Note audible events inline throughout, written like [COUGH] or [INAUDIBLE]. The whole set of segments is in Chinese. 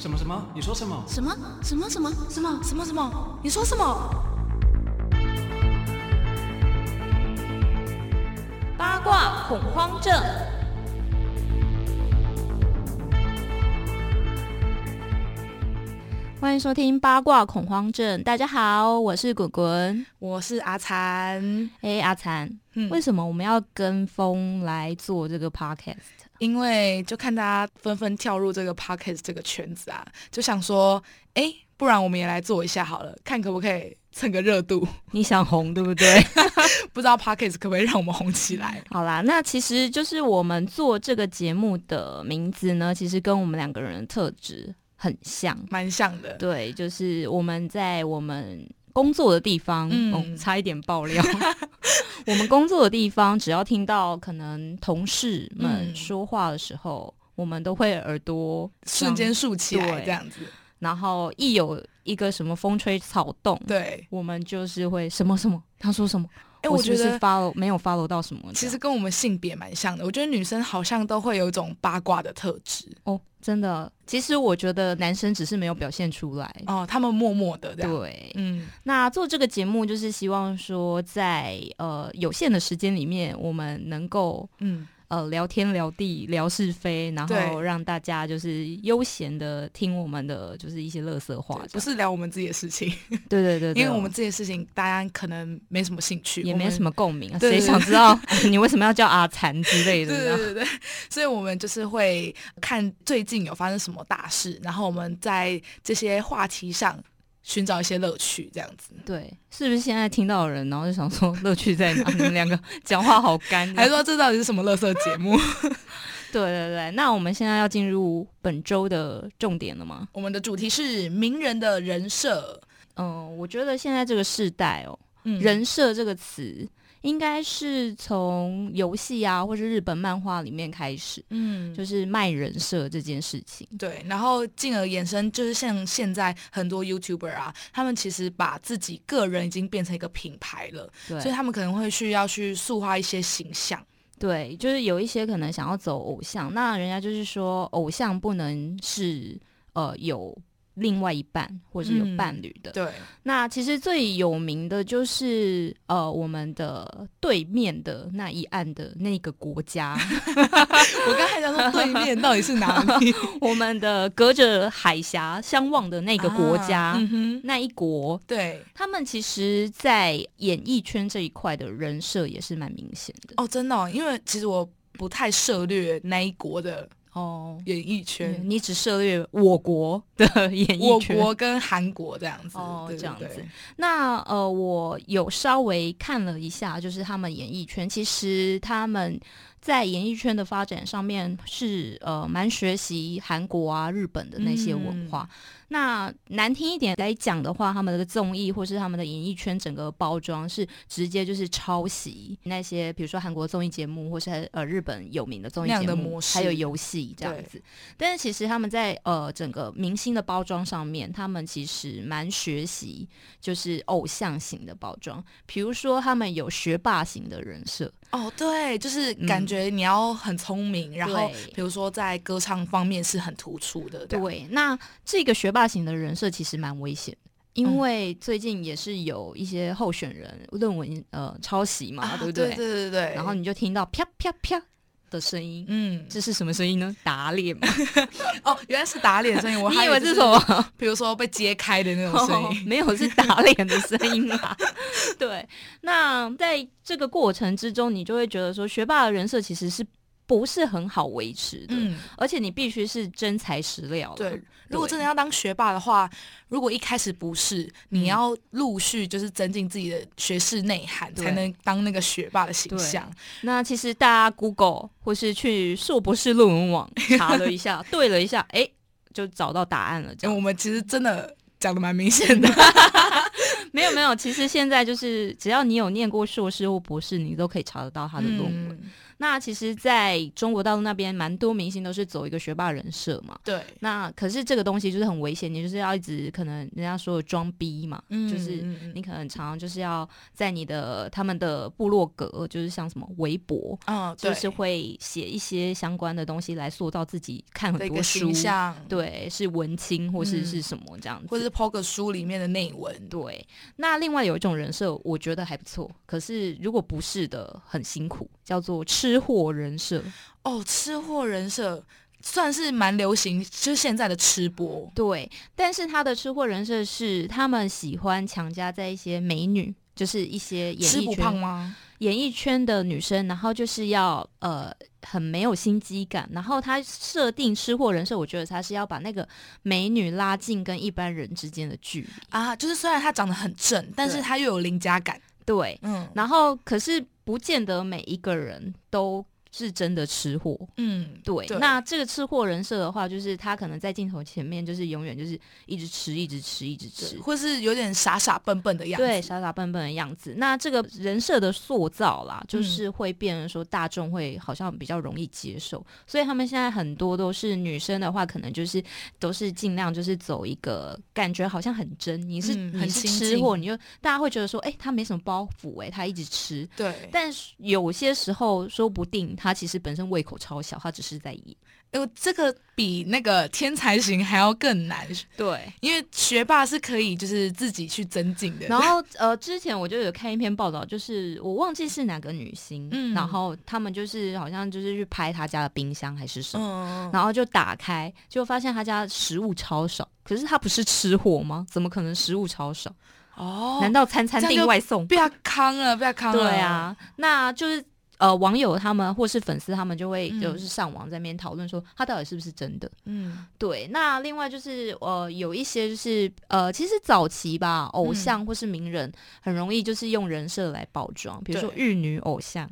什么什么？你说什么？什么什么什么什么什么什么？你说什么？八卦恐慌症。欢迎收听八卦恐慌症。大家好，我是滚滚，我是阿残。哎，阿残，为什么我们要跟风来做这个 podcast？因为就看大家纷纷跳入这个 podcast 这个圈子啊，就想说，哎，不然我们也来做一下好了，看可不可以蹭个热度。你想红对不对？[LAUGHS] 不知道 podcast 可不可以让我们红起来？[LAUGHS] 好啦，那其实就是我们做这个节目的名字呢，其实跟我们两个人的特质。很像，蛮像的。对，就是我们在我们工作的地方，嗯，差一点爆料。[LAUGHS] 我们工作的地方，只要听到可能同事们说话的时候，我们都会耳朵瞬间竖起来，这样子。然后一有一个什么风吹草动，对，我们就是会什么什么，他说什么。哎，我觉得 follow 没有 follow 到什么，其实跟我们性别蛮像的。我觉得女生好像都会有一种八卦的特质哦，真的。其实我觉得男生只是没有表现出来哦，他们默默的对，嗯。那做这个节目就是希望说，在呃有限的时间里面，我们能够嗯。呃，聊天聊地聊是非，然后让大家就是悠闲的听我们的就是一些乐色话，不是聊我们自己的事情。[LAUGHS] 对对对，因为我们自己的事情大家可能没什么兴趣，也没什么共鸣，[LAUGHS] 谁想知道 [LAUGHS] 你为什么要叫阿残之类的？对对对，所以我们就是会看最近有发生什么大事，然后我们在这些话题上。寻找一些乐趣，这样子。对，是不是现在听到的人，然后就想说乐趣在哪？你们两个 [LAUGHS] 讲话好干，[LAUGHS] 还说这到底是什么乐色节目？[LAUGHS] 对对对，那我们现在要进入本周的重点了吗？我们的主题是名人的人设。嗯，我觉得现在这个时代哦，人设这个词。应该是从游戏啊，或是日本漫画里面开始，嗯，就是卖人设这件事情。对，然后进而延伸，就是像现在很多 YouTuber 啊，他们其实把自己个人已经变成一个品牌了，所以他们可能会需要去塑化一些形象。对，就是有一些可能想要走偶像，那人家就是说，偶像不能是呃有。另外一半，或是有伴侣的，对。那其实最有名的就是呃，我们的对面的那一岸的那个国家。[LAUGHS] 我刚才想说对面到底是哪里？[LAUGHS] 我们的隔着海峡相望的那个国家，那一国。对，他们其实，在演艺圈这一块的人设也是蛮明显的。哦，真的，因为其实我不太涉猎那一国的。哦，演艺圈，你只涉猎我国的演艺圈，我国跟韩国这样子，哦，这样子。那呃，我有稍微看了一下，就是他们演艺圈，其实他们。在演艺圈的发展上面是呃蛮学习韩国啊日本的那些文化。那难听一点来讲的话，他们的综艺或是他们的演艺圈整个包装是直接就是抄袭那些比如说韩国综艺节目或是呃日本有名的综艺节目，还有游戏这样子。但是其实他们在呃整个明星的包装上面，他们其实蛮学习就是偶像型的包装。比如说他们有学霸型的人设。哦，对，就是感觉你要很聪明，然后比如说在歌唱方面是很突出的。对，那这个学霸型的人设其实蛮危险的，因为最近也是有一些候选人论文呃抄袭嘛，对不对？对对对对。然后你就听到啪啪啪。的声音，嗯，这是什么声音呢？打脸吗？[LAUGHS] 哦，原来是打脸声音，我 [LAUGHS] 还以为是什么，比如说被揭开的那种声音，没有，是打脸的声音啊。[LAUGHS] 对，那在这个过程之中，你就会觉得说，学霸的人设其实是。不是很好维持的，嗯，而且你必须是真材实料。对，如果真的要当学霸的话，如果一开始不是，你要陆续就是增进自己的学识内涵，才能当那个学霸的形象。那其实大家 Google 或是去硕博士论文网查了一下，对了一下，哎，就找到答案了。我们其实真的讲的蛮明显的，[LAUGHS] [LAUGHS] 没有没有，其实现在就是只要你有念过硕士或博士，你都可以查得到他的论文。那其实在中国大陆那边，蛮多明星都是走一个学霸人设嘛。对。那可是这个东西就是很危险，你就是要一直可能人家说装逼嘛，就是你可能常常就是要在你的他们的部落格，就是像什么微博，嗯，就是会写一些相关的东西来塑造自己，看很多书，对，是文青或是是什么这样子，或者是抛个书里面的内文。对。那另外有一种人设，我觉得还不错，可是如果不是的，很辛苦，叫做吃货人设。哦，吃货人设算是蛮流行，就是现在的吃播。对，但是他的吃货人设是他们喜欢强加在一些美女，就是一些演艺圈吗？演艺圈的女生，然后就是要呃很没有心机感，然后他设定吃货人设，我觉得他是要把那个美女拉近跟一般人之间的距离啊，就是虽然她长得很正，但是她又有邻家感。对，嗯，然后可是不见得每一个人都。是真的吃货，嗯，对。那这个吃货人设的话，就是他可能在镜头前面，就是永远就是一直吃，一直吃，一直吃，或是有点傻傻笨笨的样子。对，傻傻笨笨的样子。那这个人设的塑造啦，就是会变成说大众会好像比较容易接受，所以他们现在很多都是女生的话，可能就是都是尽量就是走一个感觉好像很真，你是你是吃货，你就大家会觉得说，哎，他没什么包袱，哎，他一直吃。对。但有些时候说不定。他其实本身胃口超小，他只是在演。哎，这个比那个天才型还要更难。对，因为学霸是可以就是自己去增进的。然后呃，之前我就有看一篇报道，就是我忘记是哪个女星，嗯，然后他们就是好像就是去拍他家的冰箱还是什么，然后就打开，就发现他家食物超少。可是他不是吃货吗？怎么可能食物超少？哦，难道餐餐订外送？不要康了，不要康了。对啊，那就是。呃，网友他们或是粉丝他们就会就是上网在那边讨论说他到底是不是真的？嗯，对。那另外就是呃，有一些就是呃，其实早期吧，偶像或是名人很容易就是用人设来包装，比如说玉女偶像，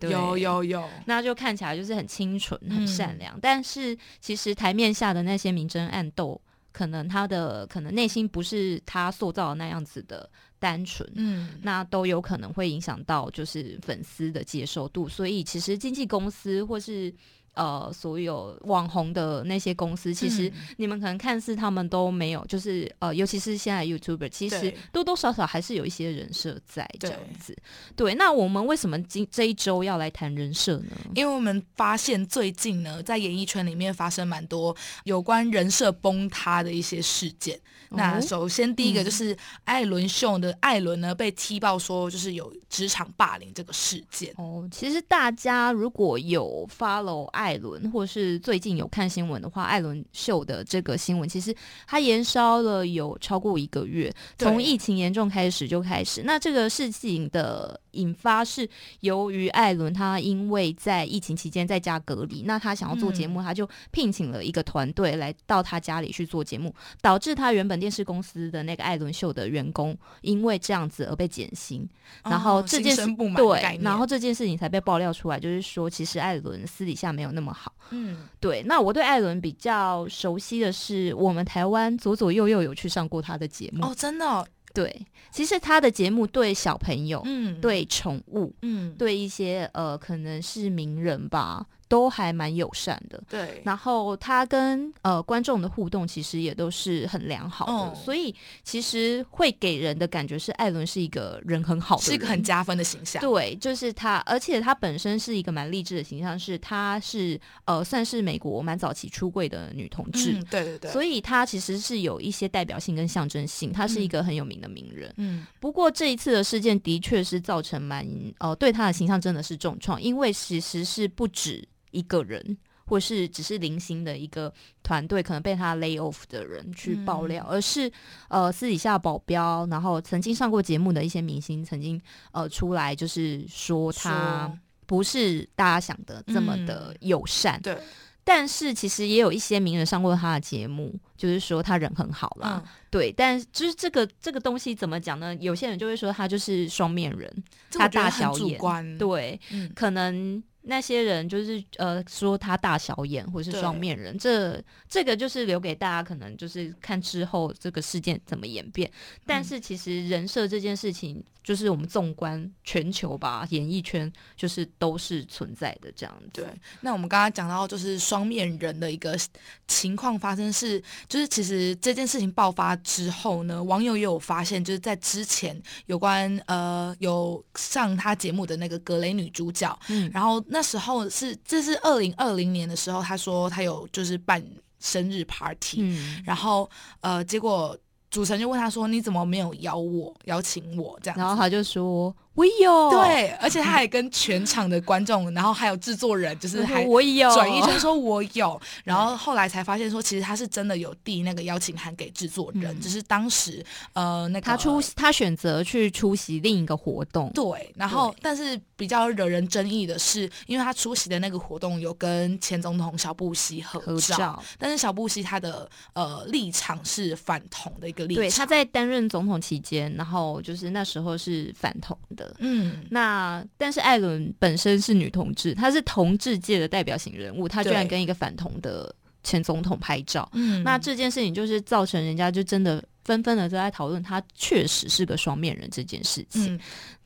有有有，那就看起来就是很清纯、很善良，但是其实台面下的那些明争暗斗，可能他的可能内心不是他塑造的那样子的。单纯，嗯，那都有可能会影响到就是粉丝的接受度，所以其实经纪公司或是。呃，所有网红的那些公司，其实你们可能看似他们都没有，就是呃，尤其是现在 YouTuber，其实多多少少还是有一些人设在这样子。对，那我们为什么今这一周要来谈人设呢？因为我们发现最近呢，在演艺圈里面发生蛮多有关人设崩塌的一些事件。那首先第一个就是艾伦秀的艾伦呢，被踢爆说就是有职场霸凌这个事件。哦，其实大家如果有 follow 艾艾伦，或是最近有看新闻的话，艾伦秀的这个新闻，其实它延烧了有超过一个月，从疫情严重开始就开始。那这个事情的。引发是由于艾伦他因为在疫情期间在家隔离，那他想要做节目，他就聘请了一个团队来到他家里去做节目，导致他原本电视公司的那个艾伦秀的员工因为这样子而被减薪，然后这件事对，然后这件事情才被爆料出来，就是说其实艾伦私底下没有那么好。嗯，对。那我对艾伦比较熟悉的是，我们台湾左左右右有去上过他的节目哦，真的。对，其实他的节目对小朋友，嗯，对宠物，嗯，对一些呃，可能是名人吧。都还蛮友善的，对。然后他跟呃观众的互动其实也都是很良好的，所以其实会给人的感觉是艾伦是一个人很好的，是一个很加分的形象。对，就是他，而且他本身是一个蛮励志的形象，是他是呃算是美国蛮早期出柜的女同志，对对对。所以他其实是有一些代表性跟象征性，他是一个很有名的名人。嗯。不过这一次的事件的确是造成蛮呃对他的形象真的是重创，因为其实是不止。一个人，或是只是零星的一个团队，可能被他 lay off 的人去爆料，而是呃私底下保镖，然后曾经上过节目的一些明星，曾经呃出来就是说他不是大家想的这么的友善。对，但是其实也有一些名人上过他的节目，就是说他人很好啦。对，但就是这个这个东西怎么讲呢？有些人就会说他就是双面人，他大小眼。对，可能。那些人就是呃说他大小眼或是双面人，这这个就是留给大家可能就是看之后这个事件怎么演变。但是其实人设这件事情，就是我们纵观全球吧，演艺圈就是都是存在的这样子。对，那我们刚刚讲到就是双面人的一个情况发生是，就是其实这件事情爆发之后呢，网友也有发现，就是在之前有关呃有上他节目的那个格雷女主角，嗯然后那时候是这是二零二零年的时候，他说他有就是办生日 party，、嗯，然后呃结果主持人就问他说你怎么没有邀我邀请我？这样，然后他就说我有，对，而且他还跟全场的观众，然后还有制作人，就是还我有。转一圈说我有，[LAUGHS] 然后后来才发现说，其实他是真的有递那个邀请函给制作人，嗯。只是当时呃那个他出他选择去出席另一个活动，对，然后但是比较惹人争议的是，因为他出席的那个活动有跟前总统小布希合合照。但是小布希他的呃立场是反同的一个立场，对，他在担任总统期间，然后就是那时候是反同的。嗯那但是艾伦本身是女同志，她是同志界的代表型人物，她居然跟一个反同的前总统拍照。嗯那这件事情就是造成人家就真的纷纷的都在讨论，她确实是个双面人这件事情。嗯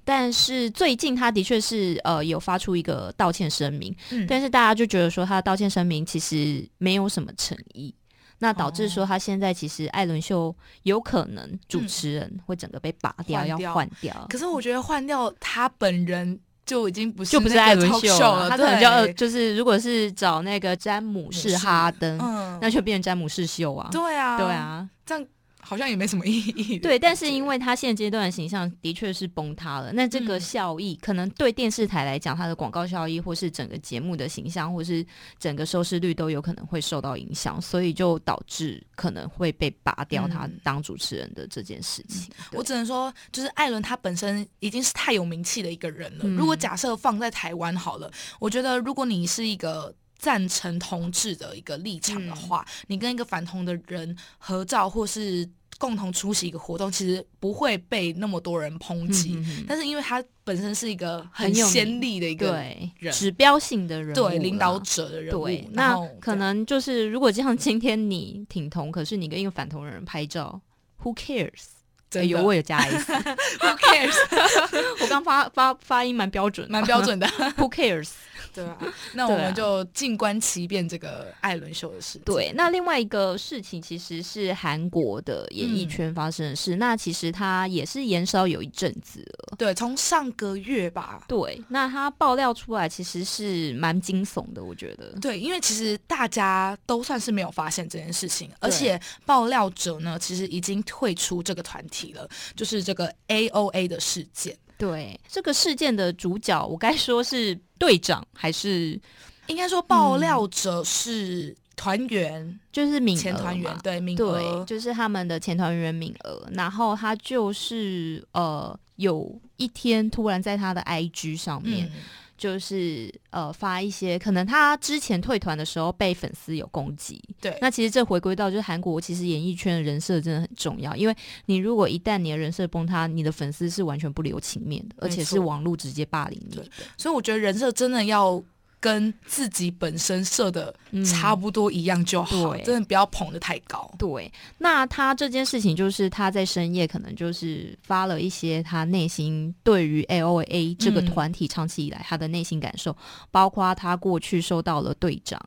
但是最近他的确是呃有发出一个道歉声明，嗯但是大家就觉得说他的道歉声明其实没有什么诚意。那导致哦。说他现在其实艾伦秀有可能主持人会整个被拔掉，要换掉，可是我觉得换掉他本人就已经不是就不是艾伦秀秀了，他可能就要就是如果是找那个詹姆士士哈登，嗯，那就变成詹姆士秀啊。对啊，对，啊，这样好像也没什么意义。对，但是因为他现阶段的形象的确是崩塌了，那这个嗯效益、可能对电视台来讲，它的广告效益或是整个节目的形象，或是整个收视率都有可能会受到影响，所以就导致可能会被拔掉他嗯当主持人的这件事情。对我只能说，就是艾伦他本身已经是太有名气的一个人了。嗯如果假设放在台湾好了，我觉得如果你是一个赞成同志的一个立场的话，嗯你跟一个反同的人合照或是共同出席一个活动，其实不会被那么多人抨击。嗯哼哼但是因为他本身是一个很很有先例的一个对人指标性的人物对领导者的人物，对，那可能就是如果像今天你挺同，可是你跟一个反同的人拍照，Who cares？真的哎呦，我有加 S，who [LAUGHS] cares，[LAUGHS] 我刚发发发音蛮标准，蛮标。准的。[LAUGHS] Who cares？对啊，那我们就静观其变这个艾伦秀的事情。对，那另外一个事情其实是韩国的演艺圈发生的事，那其实它也是延烧有一阵子了。对，从上个月吧。对，那它爆料出来其实是蛮惊悚的，我觉得。对，因为其实大家都算是没有发现这件事情，而且爆料者呢，其实已经退出这个团体了，就是这个 A O A 的事件。对这个事件的主角，我该说是队长还是应该说，爆料者是团员、就是名前团员嘛，对名对，娥，就是他们的前团员名额，然后他就是呃有一天突然在他的 IG 上面，嗯，就是呃发一些可能他之前退团的时候被粉丝有攻击，对，那其实这回归到就是韩国其实演艺圈的人设真的很重要，因为你如果一旦你的人设崩塌，你的粉丝是完全不留情面的，而且是网络直接霸凌你。所以我觉得人设真的要。跟自己本身设的嗯差不多一样就好，对真的不要捧得太高。对，那他这件事情就是他在深夜可能就是发了一些他内心对于 L O A 这个嗯团体长期以来他的内心感受，包括他过去受到了队长。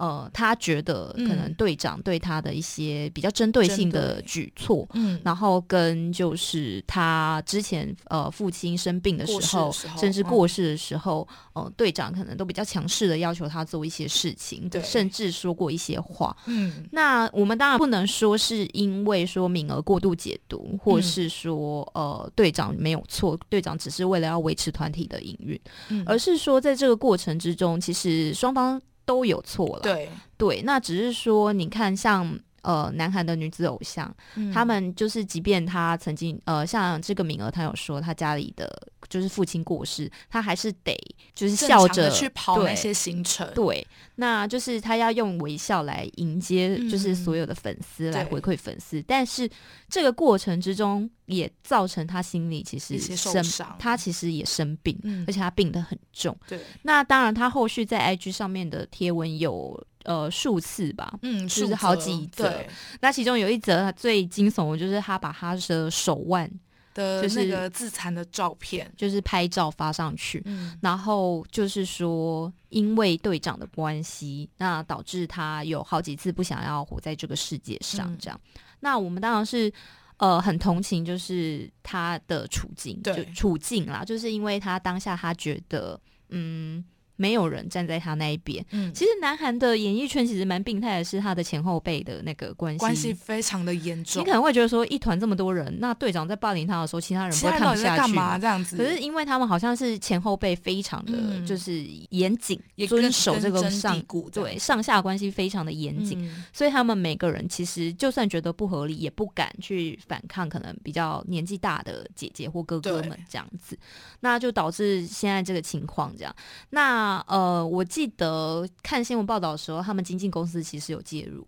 呃，他觉得可能嗯。队长对他的一些比较针对性的举措，嗯，然后跟就是他之前呃父亲生病的时候，时候甚至嗯。过世的时候，呃队长可能都比较强势的要求他做一些事情，对。甚至说过一些话。嗯，那我们当然不能说是因为说敏儿过度解读，或嗯。是说、呃队长没有错，队长只是为了要维持团体的营运，嗯。而是说在这个过程之中，其实双方都有错了。对，对，那只是说你看像。呃，南韩的女子偶像，嗯他们就是，即便她曾经呃，像这个敏儿，她有说她家里的就是父亲过世，他还是得就是笑着去跑那些行程。对，那就是他要用微笑来迎接，就是所有的粉丝来回馈粉丝。但是这个过程之中，也造成他心里其实受伤，他其实也生病，而且他病得很重。对，那当然，他后续在 IG 上面的贴文有。呃，数次吧，嗯，就是好几则。那其中有一则最惊悚的，就是他把他的手腕的那个自残的照片，就是拍照发上去，然后就是说，因为队长的关系，那导致他有好几次不想要活在这个世界上。这样，那我们当然是呃很同情，就是他的处境，就处境啦，就是因为他当下他觉得，嗯。没有人站在他那一边。嗯，其实南韩的演艺圈其实蛮病态的，是他的前后辈的那个关系，关系非常的严重。你可能会觉得说，一团这么多人，那队长在霸凌他的时候，其他人不会看不下去嘛？这样子。可是因为他们好像是前后辈非常的就是严谨，遵守这个上对上下关系非常的严谨，所以他们每个人其实就算觉得不合理，也不敢去反抗，可能比较年纪大的姐姐或哥哥们这样子，那就导致现在这个情况这样。那那呃，我记得看新闻报道的时候，他们经纪公司其实有介入，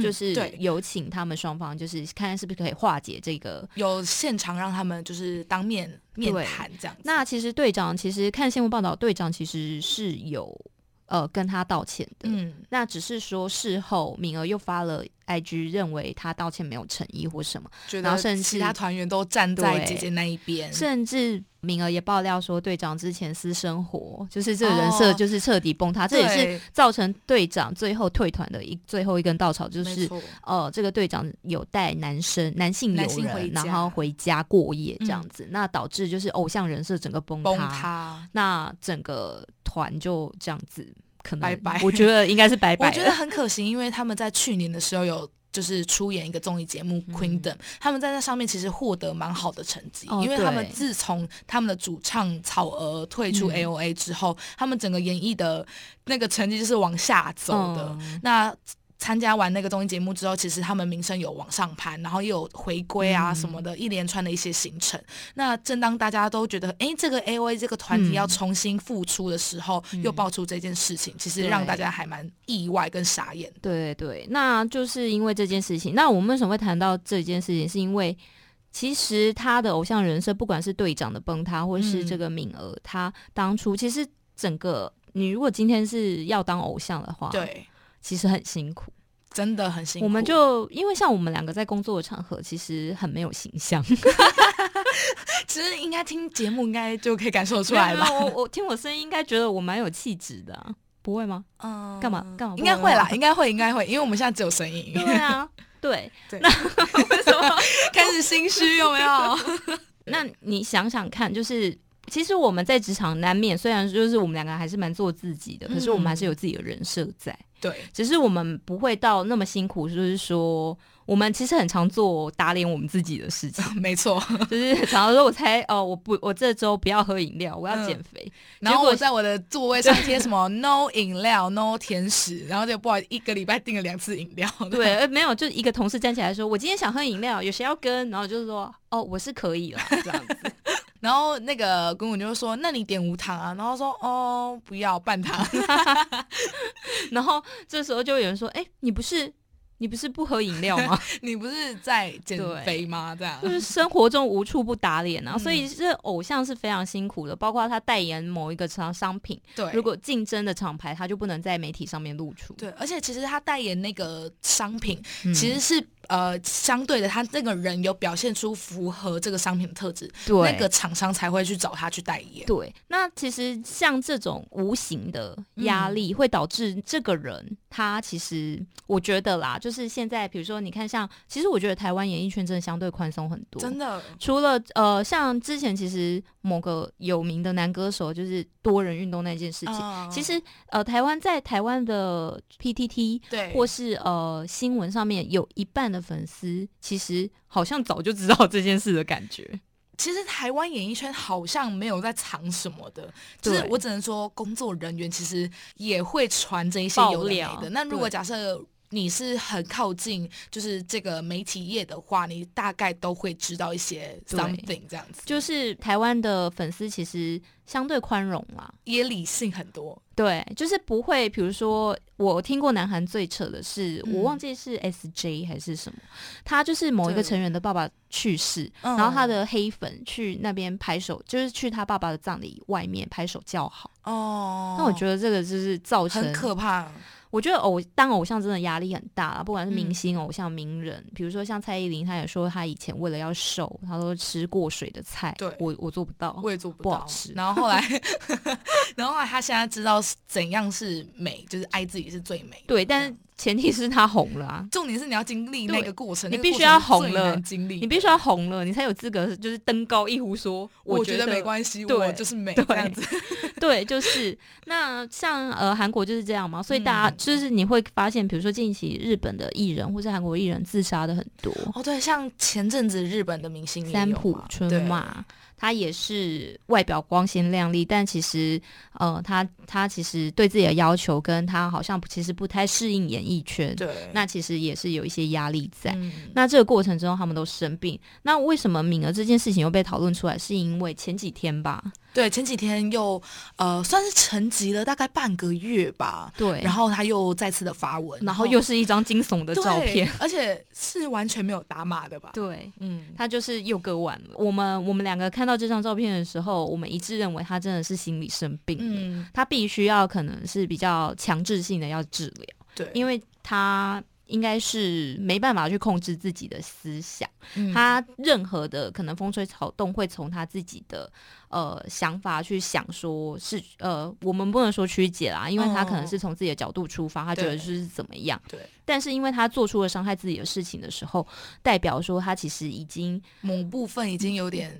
就是有请他们双方，就是看看是不是可以化解这个，有现场让他们就是当面面谈这样。那其实队长其实看新闻报道，队长其实是有呃跟他道歉的，嗯，那只是说事后敏儿又发了。IG 认为他道歉没有诚意或什么，然后甚至其他团员都站在姐姐那一边，甚至敏儿也爆料说队长之前私生活就是这个人设就是彻底崩塌，这也是造成队长最后退团的一最后一根稻草，就是呃这个队长有带男生男性友人然后回家过夜这样子，那导致就是偶像人设整个崩塌，那整个团就这样子。可能拜拜，我觉得应该是拜拜。我觉得很可惜，因为他们在去年的时候有就是出演一个综艺节目《Queendom》，他们在那上面其实获得蛮好的成绩，因为他们自从他们的主唱草娥退出 A O A 之后，他们整个演艺的那个成绩就是往下走的。那参加完那个综艺节目之后，其实他们名声有往上攀，然后又有回归啊什么的一连串的一些行程。那正当大家都觉得，哎，这个 A O A 这个团体要重新复出的时候，又爆出这件事情，其实让大家还蛮意外跟傻眼。对对，那就是因为这件事情。那我们为什么会谈到这件事情？是因为其实他的偶像人设，不管是队长的崩塌，或是这个敏儿，他当初其实整个你如果今天是要当偶像的话，对。其实很辛苦，真的很辛苦。我们就因为像我们两个在工作的场合，其实很没有形象。[LAUGHS] 其实应该听节目，应该就可以感受出来吧。我 [LAUGHS] 我听我声音，应该觉得我蛮有气质的，不会吗？嗯，干嘛干嘛？应该会啦，应该会，应该会，因为我们现在只有声音。对啊，对 [LAUGHS] 对。那为什么开始心虚？有没有？那你想想看，就是。其实我们在职场难免，虽然就是我们两个还是蛮做自己的，可是我们还是有自己的人设在。对，只是我们不会到那么辛苦，就是说，我们其实很常做打脸我们自己的事情。[LAUGHS] 没错，就是常常说，我猜哦，我不，我这周不要喝饮料，我要减肥。然后我在我的座位上贴什么 [LAUGHS] “no 饮料，no 甜食”，然后就不好一个礼拜订了两次饮料。对，[LAUGHS] 没有，就一个同事站起来说：“我今天想喝饮料，有谁要跟？”然后就是说：“哦，我是可以了。”这样子。然后那个公公就说：“那你点无糖啊？”然后说：“哦，不要半糖。” [LAUGHS] 然后这时候就有人说：“哎，你不是你不是不喝饮料吗？[LAUGHS] 你不是在减肥吗？这样就是生活中无处不打脸啊！所以这偶像是非常辛苦的，包括他代言某一个商商品，对，如果竞争的厂牌，他就不能在媒体上面露出。对，而且其实他代言那个商品，其实是。呃，相对的，他那个人有表现出符合这个商品的特质，对那个厂商才会去找他去代言。对，那其实像这种无形的压力，会导致这个人他其实，我觉得啦，就是现在，比如说你看，像其实我觉得台湾演艺圈真的相对宽松很多，真的。除了呃，像之前其实某个有名的男歌手，就是多人运动那件事情，其实呃，台湾在台湾的 PTT 对，或是呃新闻上面有一半的。粉丝其实好像早就知道这件事的感觉。其实台湾演艺圈好像没有在藏什么的，就是我只能说工作人员其实也会传这一些有的没的。那如果假设你是很靠近就是这个媒体业的话，你大概都会知道一些 something 这样子，就是台湾的粉丝其实相对宽容啦。也理性很多。对，就是不会，比如说，我听过南韩最扯的是，嗯我忘记是 S J 还是什么，他就是某一个成员的爸爸去世，嗯然后他的黑粉去那边拍手，就是去他爸爸的葬礼外面拍手叫好。哦，那我觉得这个就是造成很可怕。我觉得偶当偶像真的压力很大啦，不管是明嗯星、偶像、名人，比如说像蔡依林，她也说她以前为了要瘦，她都吃过水的菜。对我我做不到。我也做不到不好吃然后后来，[LAUGHS] 然后后来她现在知道怎样是美，就是爱自己是最美的。对，但是前提是他红了啊，重点是你要经历那个过程，你必须要红了经历，你必须要红了，你才有资格就是登高一呼说，觉我觉得没关系，我就是美对这样子。[LAUGHS] 对，就是那像呃韩国就是这样嘛，所以大家、嗯就是你会发现，比如说近期日本的艺人或是韩国艺人自杀的很多，哦，对，像前阵子日本的明星三浦春马，他也是外表光鲜亮丽，但其实呃，他他其实对自己的要求跟他好像其实不太适应演艺圈，对，那其实也是有一些压力在。嗯那这个过程中，他们都生病。那为什么敏儿这件事情又被讨论出来？是因为前几天吧？对前几天又呃算是沉寂了大概半个月吧，对，然后他又再次的发文，然后又是一张惊悚的照片，而且是完全没有打码的吧？对。嗯，他就是又割腕了。我们我们两个看到这张照片的时候，我们一致认为他真的是心理生病了。嗯，他必须要可能是比较强制性的要治疗，对，因为他应该是没办法去控制自己的思想，嗯。他任何的可能风吹草动会从他自己的呃想法去想说是呃，我们不能说曲解啦，因为他可能是从自己的角度出发，他觉得是怎么样，对。但是因为他做出了伤害自己的事情的时候，代表说他其实已经某部分已经有点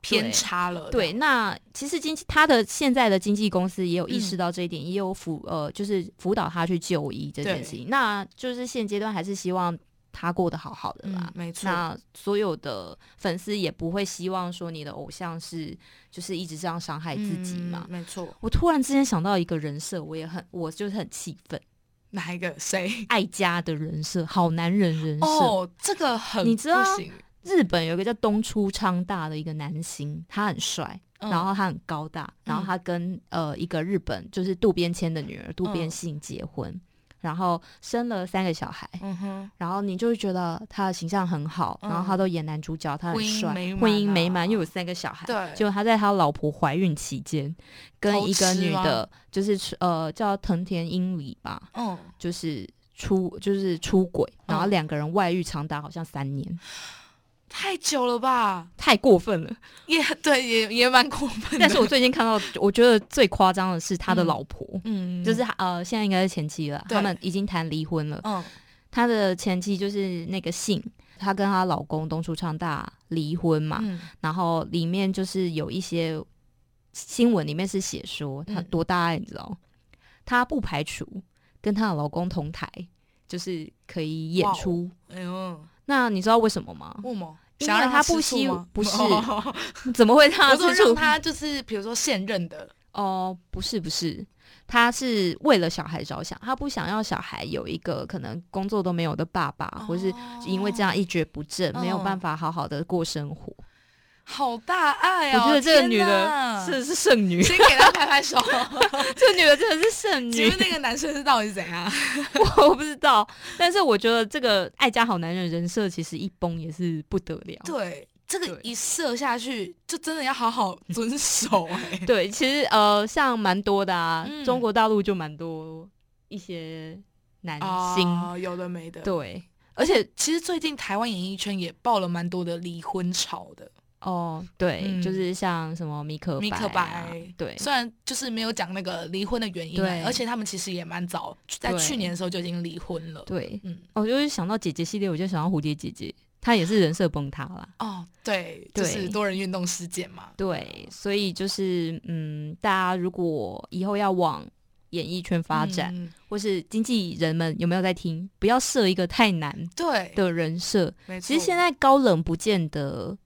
偏差了。对，那其实经济他的现在的经纪公司也有意嗯识到这一点，也有辅呃，就是辅导他去就医这件事情。那就是现阶段还是希望他过得好好的啦。嗯，没错。那所有的粉丝也不会希望说你的偶像是就是一直这样伤害自己嘛。嗯没错。我突然之间想到一个人设，我也很，我就是很气愤，哪一个？谁？爱家的人设，好男人人设。哦，这个很你知道不行日本有一个叫东出昌大的一个男星，他很帅，嗯。然后他很高大，然后他跟呃一个日本就是渡边谦的女儿渡边信结婚，然后生了三个小孩，嗯，然后你就会觉得他的形象很好，嗯。然后他都演男主角，他很婚姻帅，美满婚姻美啊满，又有三个小孩。对。结果他在他老婆怀孕期间，跟一个女的，就是呃叫藤田英里吧，嗯，就是出就是出轨，然后嗯两个人外遇长达好像三年，太久了吧？太过分了。也对，也也蛮过分的。但是我最近看到，我觉得最夸张的是他的嗯老婆，嗯，就是呃，现在应该是前妻了，他们已经谈离婚了。嗯他的前妻就是那个姓，她跟她老公东出昌大离婚嘛，嗯然后里面就是有一些新闻里面是写说她嗯多大爱，你知道？她不排除跟她的老公同台，就是可以演出。哎呦，那你知道为什么吗？为什么？因为他不希不是哦 [LAUGHS] 怎么会让我说让她吃醋？他就是比如说现任的，哦，不是不是，他是为了小孩着想，他不想要小孩有一个可能工作都没有的爸爸，或是因为这样一蹶不振，没有嗯办法好好的过生活。好大爱啊！我觉得这个女的哪是是剩女，先给他拍拍手。[LAUGHS] 这女的真的是剩女请问，那个男生是到底是怎样？[LAUGHS] 我不知道。但是我觉得这个爱家好男人人设其实一崩也是不得了。对，这个一射下去，就真的要好好遵守哎、[LAUGHS] 对，其实呃，像蛮多的啊，嗯中国大陆就蛮多一些男星，哦，有的没的。，对，而且其实最近台湾演艺圈也爆了蛮多的离婚潮的，哦，对，嗯就是像什么米可米可白对，虽然就是没有讲那个离婚的原因啊，对而且他们其实也蛮早，在去年的时候就已经离婚了。对，嗯，我就是想到姐姐系列，我就想到蝴蝶姐姐，她也是人设崩塌了。哦，对，就是多人运动事件嘛。对，所以就是嗯，大家如果以后要往演艺圈发展，嗯或是经纪人们有没有在听？不要设一个太难对，的人设。其实现在高冷不见得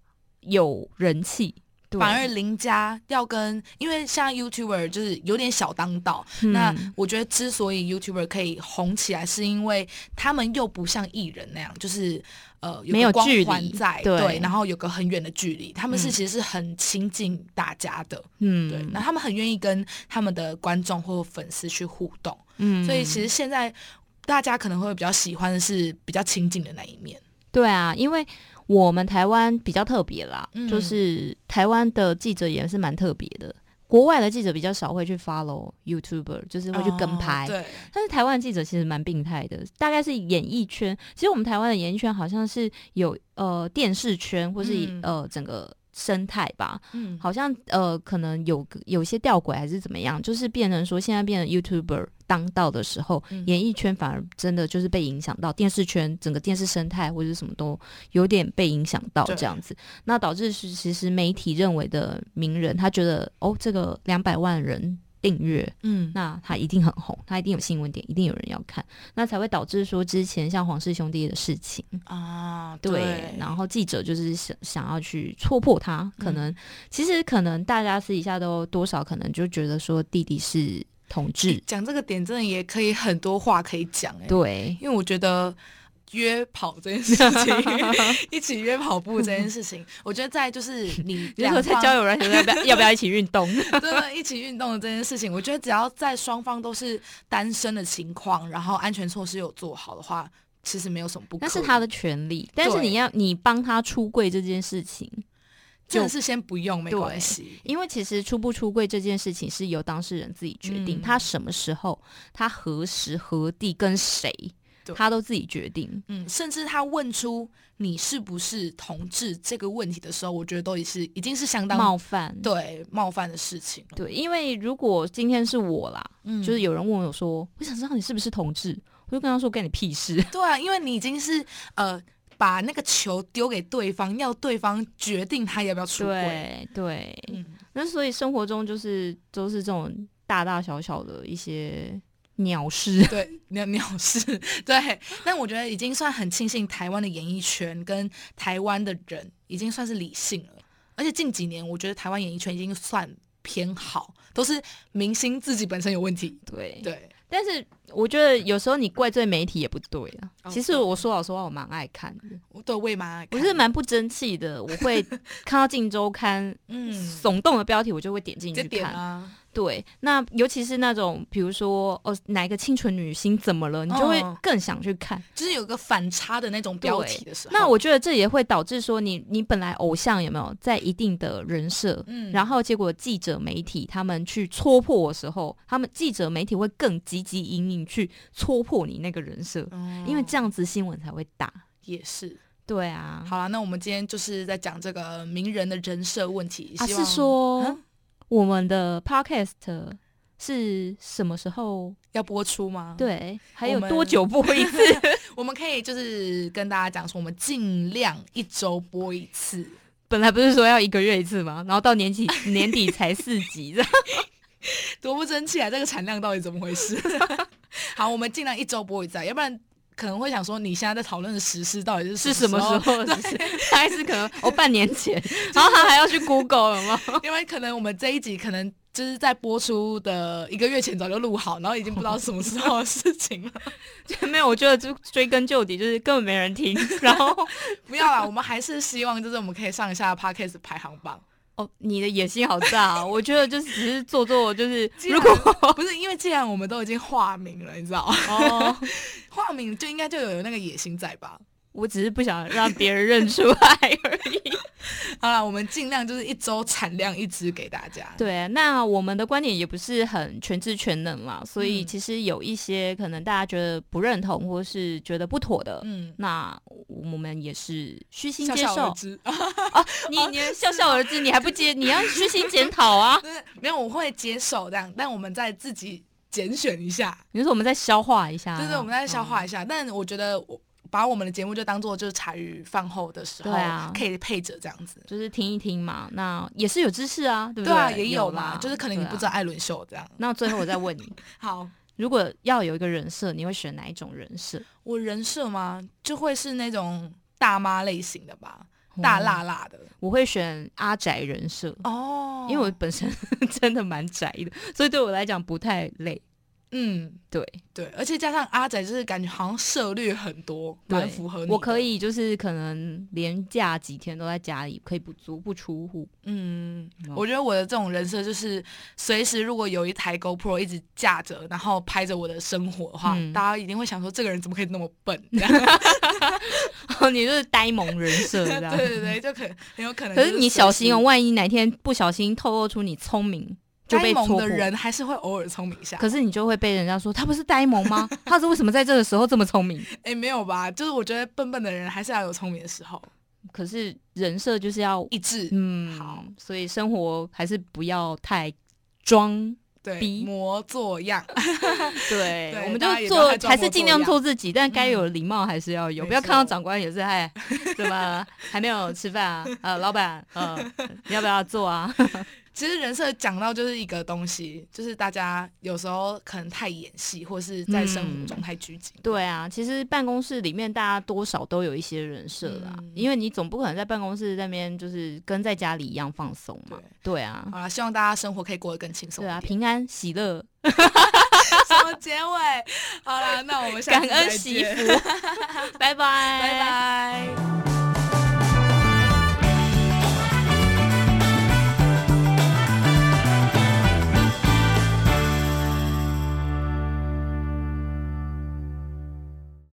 有人气，反而邻家要跟，因为像 YouTuber 就是有点小当道。嗯。那我觉得之所以 YouTuber 可以红起来，是因为他们又不像艺人那样，就是呃没有光环在，对然后有个很远的距离，他们是嗯。其实是很亲近大家的，嗯，对，那他们很愿意跟他们的观众或粉丝去互动，嗯，所以其实现在大家可能会比较喜欢的是比较亲近的那一面。对啊，因为我们台湾比较特别啦，嗯就是台湾的记者也是蛮特别的。国外的记者比较少会去 follow YouTuber，就是会去跟拍。哦对，但是台湾的记者其实蛮病态的，大概是演艺圈。其实我们台湾的演艺圈好像是有呃电视圈或是、嗯呃整个生态吧，嗯，好像呃可能有个有些吊诡还是怎么样，就是变成说现在变成 YouTuber 当道的时候，嗯。演艺圈反而真的就是被影响到，电视圈整个电视生态或者什么都有点被影响到这样子，那导致是其实媒体认为的名人，他觉得哦这个两百万人订阅，嗯，那他一定很红，他一定有新闻点，一定有人要看，那才会导致说之前像黄氏兄弟的事情，啊，对，然后记者就是想想要去戳破他，可能、其实可能大家私底下都多少可能就觉得说弟弟是同志，讲这个点真的也可以很多话可以讲哎、对，因为我觉得约跑这件事情，[LAUGHS] 一起约跑步这件事情，[LAUGHS] 我觉得在就是你 [LAUGHS] 你两说在交友软件要不要要不要一起运动？真的一起运动的这件事情，我觉得只要在双方都是单身的情况，然后安全措施有做好的话，其实没有什么不可以。那是他的权利，但是你要你帮他出柜这件事情，真的是先不用没关系。因为其实出不出柜这件事情是由当事人自己决定，嗯他什么时候、他何时何地跟谁对，他都自己决定。嗯，甚至他问出你是不是同志这个问题的时候，我觉得都已是已经是相当冒犯，对冒犯的事情了。对，因为如果今天是我啦，嗯就是有人问我说，我想知道你是不是同志，我就跟他说，干你屁事。[LAUGHS] 对啊，因为你已经是呃把那个球丢给对方，要对方决定他要不要出轨。对对，嗯，那所以生活中就是都是这种大大小小的一些鸟事。对，鸟鸟事，[LAUGHS] 对。但我觉得已经算很庆幸台湾的演艺圈跟台湾的人已经算是理性了，而且近几年我觉得台湾演艺圈已经算偏好，都是明星自己本身有问题。对，对，但是我觉得有时候你怪罪媒体也不对啊。哦其实我说老实话，我蛮爱看的，我对我也蛮爱看我是蛮不争气的。我会 [LAUGHS] 看到《镜周刊》嗯，耸动的标题，我就会点进去看。点啊，对，那尤其是那种，比如说哦，哪一个清纯女星怎么了，你就会嗯更想去看。就是有个反差的那种标题的时候。那我觉得这也会导致说你，你本来偶像有没有在一定的人设，嗯然后结果记者媒体他们去戳破的时候，他们记者媒体会更积极引领去戳破你那个人设，哦因为这样子新闻才会大。也是。对啊，好了，那我们今天就是在讲这个名人的人设问题。啊是说、嗯我们的 podcast 是什么时候？要播出吗？，对，还有多久播一次？[LAUGHS] 我们可以就是跟大家讲说，我们尽量一周播一次。本来不是说要一个月一次吗？然后到年底 [LAUGHS] 年底才四集，这 [LAUGHS] 样多不争气啊！这个产量到底怎么回事？好，我们尽量一周播一次啊，要不然可能会想说，你现在在讨论的实施到底是是什么时候？候？[LAUGHS] 只是还是可能哦半年前，然后他还要去 Google 了吗？[LAUGHS] 因为可能我们这一集可能就是在播出的一个月前早就录好，然后已经不知道什么时候的事情了。[LAUGHS] 没有，我觉得就追根究底，就是根本没人听。然后不要啦，我们还是希望就是我们可以上一下 podcast 排行榜。哦，你的野心好大、啊，我觉得就是只是做做，就是如果 [LAUGHS] 不是因为既然我们都已经化名了，你知道吗？哦，[LAUGHS] 化名就应该就有那个野心在吧？我只是不想让别人认出来而已。[LAUGHS] 好了，我们尽量就是一周产量一支给大家。对，那我们的观点也不是很全知全能嘛，所以嗯其实有一些可能大家觉得不认同或是觉得不妥的，嗯，那我们也是虚心接笑笑而受。知。[LAUGHS] 你你笑笑而知，你还不接，你要虚心检讨啊！对，没有，我会接受这样，但我们再自己拣选一下。你说我们再消化一下，对对，我们再消化一下。但我觉得我把我们的节目就当做就是茶余饭后的时候，可以配着这样子。就是听一听嘛，那也是有知识啊，对不对啊，也有啦嘛，，就是可能你不知道艾伦秀这样。那最后我再问你，[LAUGHS] 好，如果要有一个人设，你会选哪一种人设？我人设吗，就会是那种大妈类型的吧，大辣辣的。我会选阿宅人设哦，因为我本身 [LAUGHS] 真的蛮宅的，所以对我来讲不太累。嗯，对对，而且加上阿仔，就是感觉好像涉略很多，蛮符合你。我可以就是可能连假几天都在家里，可以不足不出户。嗯，我觉得我的这种人设就是随时如果有一台 GoPro 一直架着，然后拍着我的生活的话，大家一定会想说这个人怎么可以那么笨？[LAUGHS] 你就是呆萌人设，[LAUGHS] 对对对，就可很有可能。可是你小心哦，万一哪天不小心透露出你聪明。呆萌的人还是会偶尔聪明一下，可是你就会被人家说他不是呆萌吗？他是为什么在这个时候这么聪明？[LAUGHS] 哎，没有吧？就是我觉得笨笨的人还是要有聪明的时候。可是人设就是要一致，嗯，好，所以生活还是不要太装，对，模作样。[LAUGHS] 对，我们就做，还是尽量做自己，但该有礼貌还是要有，不要看到长官也是哎，怎么 [LAUGHS] 还没有吃饭啊？呃，老板，呃，你要不要做啊？其实人设讲到就是一个东西，就是大家有时候可能太演戏，或是在生活中太拘谨。对啊，其实办公室里面大家多少都有一些人设啦，因为你总不可能在办公室那边就是跟在家里一样放松嘛。对啊，好了，希望大家生活可以过得更轻松。对啊，平安喜乐。[LAUGHS] 什么结尾？好了，那我们感恩惜福，[LAUGHS] 拜拜，拜拜。